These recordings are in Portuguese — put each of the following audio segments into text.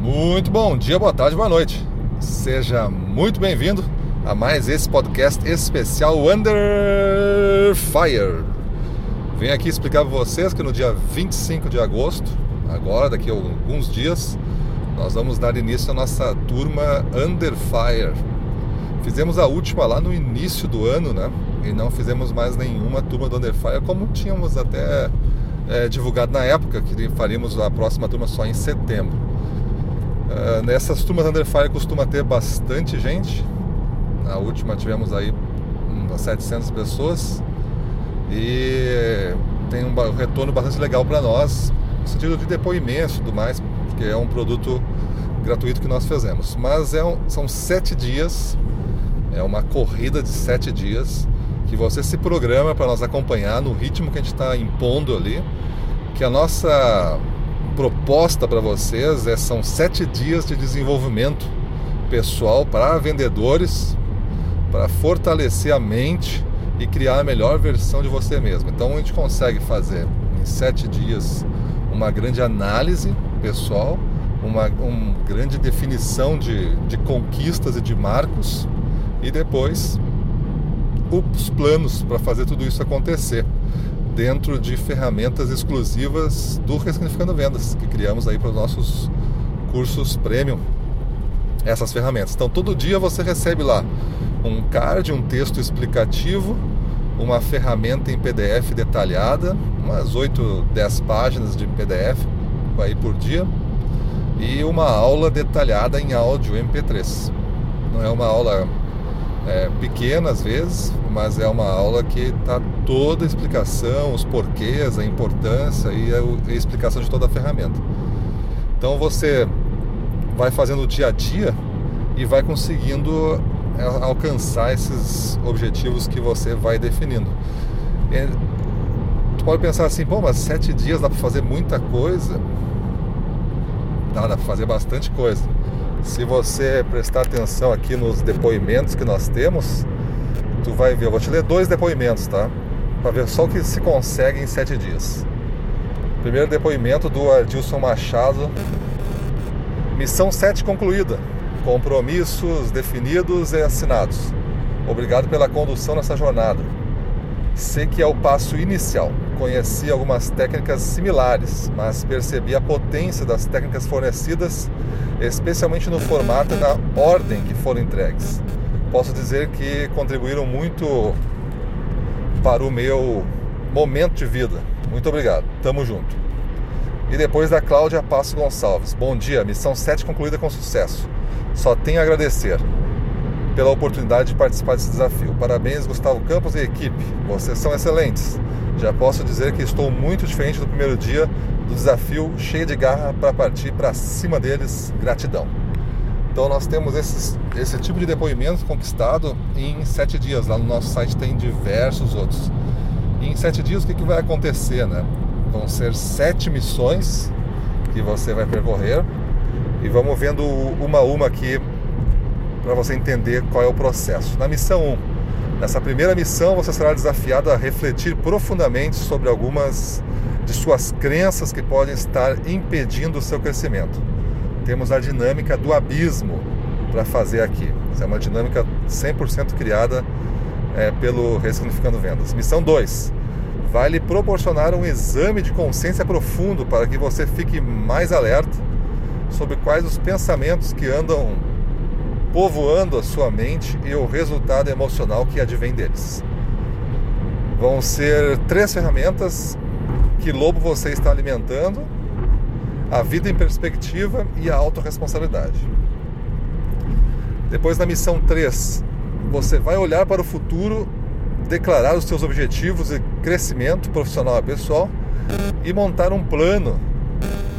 Muito bom dia, boa tarde, boa noite. Seja muito bem-vindo a mais esse podcast especial Under Fire. Venho aqui explicar para vocês que no dia 25 de agosto, agora, daqui a alguns dias, nós vamos dar início à nossa turma Under Fire. Fizemos a última lá no início do ano, né? E não fizemos mais nenhuma turma do Under Fire, como tínhamos até é, divulgado na época, que faríamos a próxima turma só em setembro. Uh, nessas turmas Under Fire costuma ter bastante gente. Na última tivemos aí umas 700 pessoas e tem um retorno bastante legal para nós, no sentido de depoimentos e tudo mais, porque é um produto gratuito que nós fizemos. Mas é um, são sete dias, é uma corrida de sete dias que você se programa para nós acompanhar no ritmo que a gente está impondo ali, que a nossa proposta para vocês é, são sete dias de desenvolvimento pessoal para vendedores, para fortalecer a mente e criar a melhor versão de você mesmo. Então a gente consegue fazer em sete dias uma grande análise pessoal, uma, uma grande definição de, de conquistas e de marcos e depois os planos para fazer tudo isso acontecer dentro de ferramentas exclusivas do Ressignificando Vendas, que criamos aí para os nossos cursos premium, essas ferramentas. Então todo dia você recebe lá um card, um texto explicativo, uma ferramenta em PDF detalhada, umas 8, 10 páginas de PDF aí por dia e uma aula detalhada em áudio MP3. Não é uma aula é, pequena às vezes, mas é uma aula que está toda a explicação, os porquês, a importância e a, a explicação de toda a ferramenta. Então você vai fazendo o dia a dia e vai conseguindo é, alcançar esses objetivos que você vai definindo. E, tu pode pensar assim, pô, mas sete dias dá para fazer muita coisa? Dá, dá para fazer bastante coisa. Se você prestar atenção aqui nos depoimentos que nós temos, tu vai ver. Eu vou te ler dois depoimentos, tá? Para ver só o que se consegue em sete dias. Primeiro depoimento do Ardilson Machado. Missão 7 concluída. Compromissos definidos e assinados. Obrigado pela condução nessa jornada. Sei que é o passo inicial. Conheci algumas técnicas similares, mas percebi a potência das técnicas fornecidas, especialmente no formato e na ordem que foram entregues. Posso dizer que contribuíram muito para o meu momento de vida. Muito obrigado. Tamo junto. E depois da Cláudia Passo Gonçalves. Bom dia, missão 7 concluída com sucesso. Só tenho a agradecer pela oportunidade de participar desse desafio. Parabéns, Gustavo Campos e equipe. Vocês são excelentes. Já posso dizer que estou muito diferente do primeiro dia do desafio, cheio de garra para partir para cima deles. Gratidão. Então nós temos esses, esse tipo de depoimento conquistado em sete dias. Lá no nosso site tem diversos outros. E em sete dias o que, que vai acontecer, né? Vão ser sete missões que você vai percorrer e vamos vendo uma a uma aqui para você entender qual é o processo. Na missão 1, nessa primeira missão você será desafiado a refletir profundamente sobre algumas de suas crenças que podem estar impedindo o seu crescimento. Temos a dinâmica do abismo para fazer aqui. Essa é uma dinâmica 100% criada é, pelo Ressignificando Vendas. Missão 2. Vai lhe proporcionar um exame de consciência profundo para que você fique mais alerta sobre quais os pensamentos que andam povoando a sua mente e o resultado emocional que advém deles. Vão ser três ferramentas que lobo você está alimentando, a vida em perspectiva e a autorresponsabilidade. Depois na missão 3, você vai olhar para o futuro, declarar os seus objetivos de crescimento profissional e pessoal e montar um plano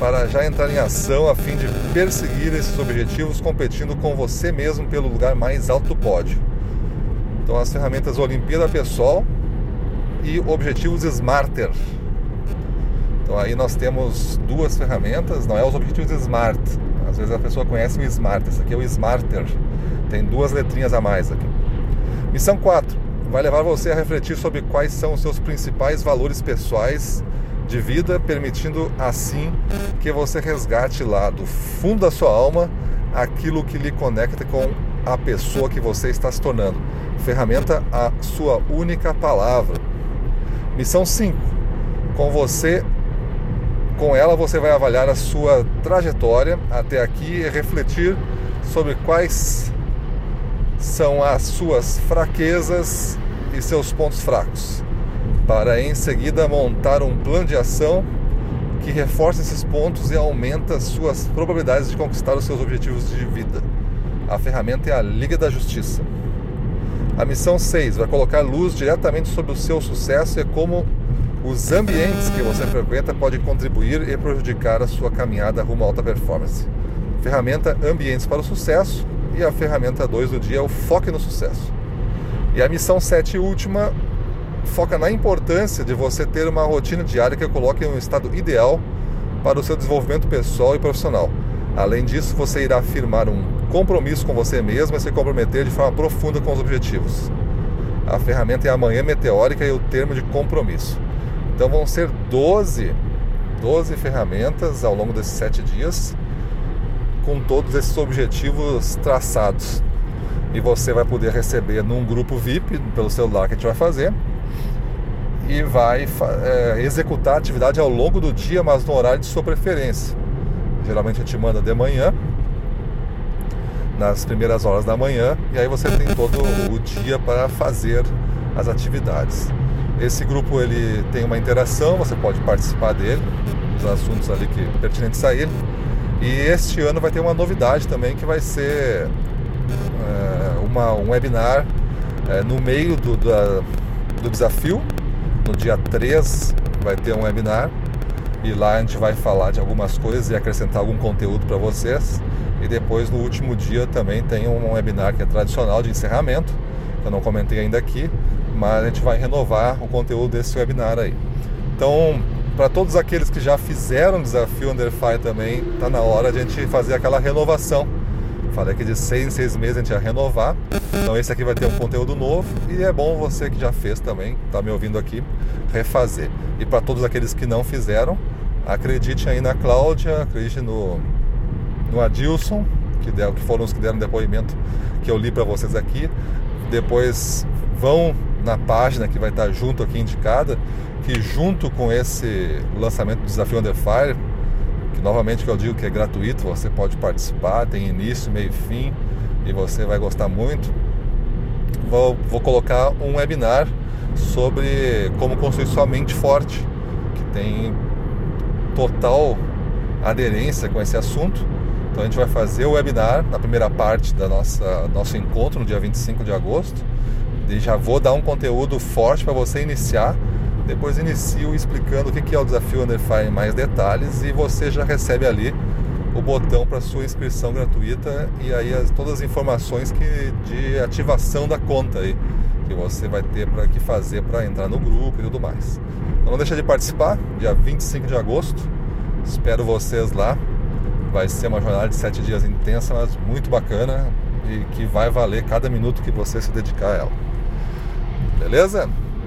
para já entrar em ação a fim de perseguir esses objetivos competindo com você mesmo pelo lugar mais alto do pódio. Então as ferramentas Olimpíada Pessoal e Objetivos Smarter. Então aí nós temos duas ferramentas, não é os objetivos Smart. Às vezes a pessoa conhece o Smart, esse aqui é o Smarter. Tem duas letrinhas a mais aqui. Missão 4. Vai levar você a refletir sobre quais são os seus principais valores pessoais de vida, permitindo assim que você resgate lá do fundo da sua alma aquilo que lhe conecta com a pessoa que você está se tornando. Ferramenta a sua única palavra. Missão 5. Com você com ela você vai avaliar a sua trajetória até aqui e refletir sobre quais são as suas fraquezas e seus pontos fracos, para em seguida montar um plano de ação que reforce esses pontos e aumenta suas probabilidades de conquistar os seus objetivos de vida. A ferramenta é a Liga da Justiça. A missão 6 vai colocar luz diretamente sobre o seu sucesso e como os ambientes que você frequenta podem contribuir e prejudicar a sua caminhada rumo à alta performance. Ferramenta Ambientes para o Sucesso e a ferramenta 2 do dia é o Foque no Sucesso. E a missão 7 e última foca na importância de você ter uma rotina diária que coloque em um estado ideal para o seu desenvolvimento pessoal e profissional. Além disso, você irá firmar um compromisso com você mesmo e se comprometer de forma profunda com os objetivos. A ferramenta é a manhã meteórica e o termo de compromisso. Então vão ser 12, 12 ferramentas ao longo desses sete dias com todos esses objetivos traçados. E você vai poder receber num grupo VIP pelo celular que a gente vai fazer e vai é, executar a atividade ao longo do dia, mas no horário de sua preferência. Geralmente a gente manda de manhã, nas primeiras horas da manhã, e aí você tem todo o dia para fazer as atividades. Esse grupo ele tem uma interação, você pode participar dele, dos assuntos ali que pertinentes a ele. E este ano vai ter uma novidade também que vai ser é, uma, um webinar é, no meio do, da, do desafio. No dia 3 vai ter um webinar e lá a gente vai falar de algumas coisas e acrescentar algum conteúdo para vocês. E depois no último dia também tem um webinar que é tradicional de encerramento, que eu não comentei ainda aqui, mas a gente vai renovar o conteúdo desse webinar aí. Então, para todos aqueles que já fizeram o desafio Underfire também, está na hora de a gente fazer aquela renovação. Falei que de seis em seis meses a gente ia renovar. Então esse aqui vai ter um conteúdo novo e é bom você que já fez também, está me ouvindo aqui, refazer. E para todos aqueles que não fizeram, acredite aí na Cláudia, acredite no, no Adilson, que, der, que foram os que deram depoimento que eu li para vocês aqui. Depois vão na página que vai estar junto aqui indicada que junto com esse lançamento do Desafio Under Fire, que novamente que eu digo que é gratuito, você pode participar, tem início, meio e fim, e você vai gostar muito. Vou, vou colocar um webinar sobre como construir sua mente forte, que tem total aderência com esse assunto. Então a gente vai fazer o webinar na primeira parte da nossa nosso encontro no dia 25 de agosto. E já vou dar um conteúdo forte para você iniciar depois inicio explicando o que é o desafio Underfire em mais detalhes e você já recebe ali o botão para sua inscrição gratuita e aí as, todas as informações que, de ativação da conta aí que você vai ter para que fazer para entrar no grupo e tudo mais. Então não deixa de participar, dia 25 de agosto. Espero vocês lá. Vai ser uma jornada de sete dias intensa, mas muito bacana e que vai valer cada minuto que você se dedicar a ela. Beleza?